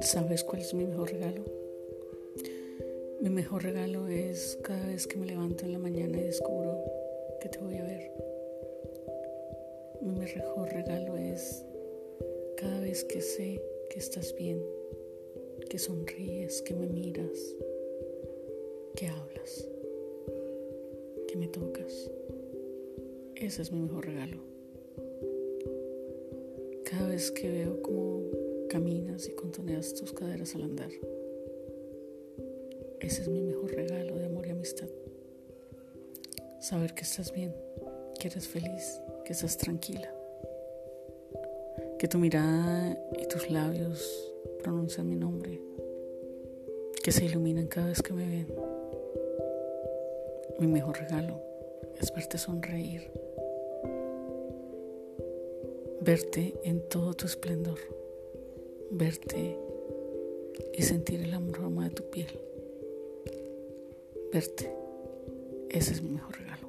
¿Sabes cuál es mi mejor regalo? Mi mejor regalo es cada vez que me levanto en la mañana y descubro que te voy a ver. Mi mejor regalo es cada vez que sé que estás bien, que sonríes, que me miras, que hablas, que me tocas. Ese es mi mejor regalo. Cada vez que veo cómo caminas y contoneas tus caderas al andar. Ese es mi mejor regalo de amor y amistad. Saber que estás bien, que eres feliz, que estás tranquila. Que tu mirada y tus labios pronuncian mi nombre. Que se iluminan cada vez que me ven. Mi mejor regalo es verte sonreír. Verte en todo tu esplendor verte y sentir el aroma de tu piel. Verte, ese es mi mejor regalo.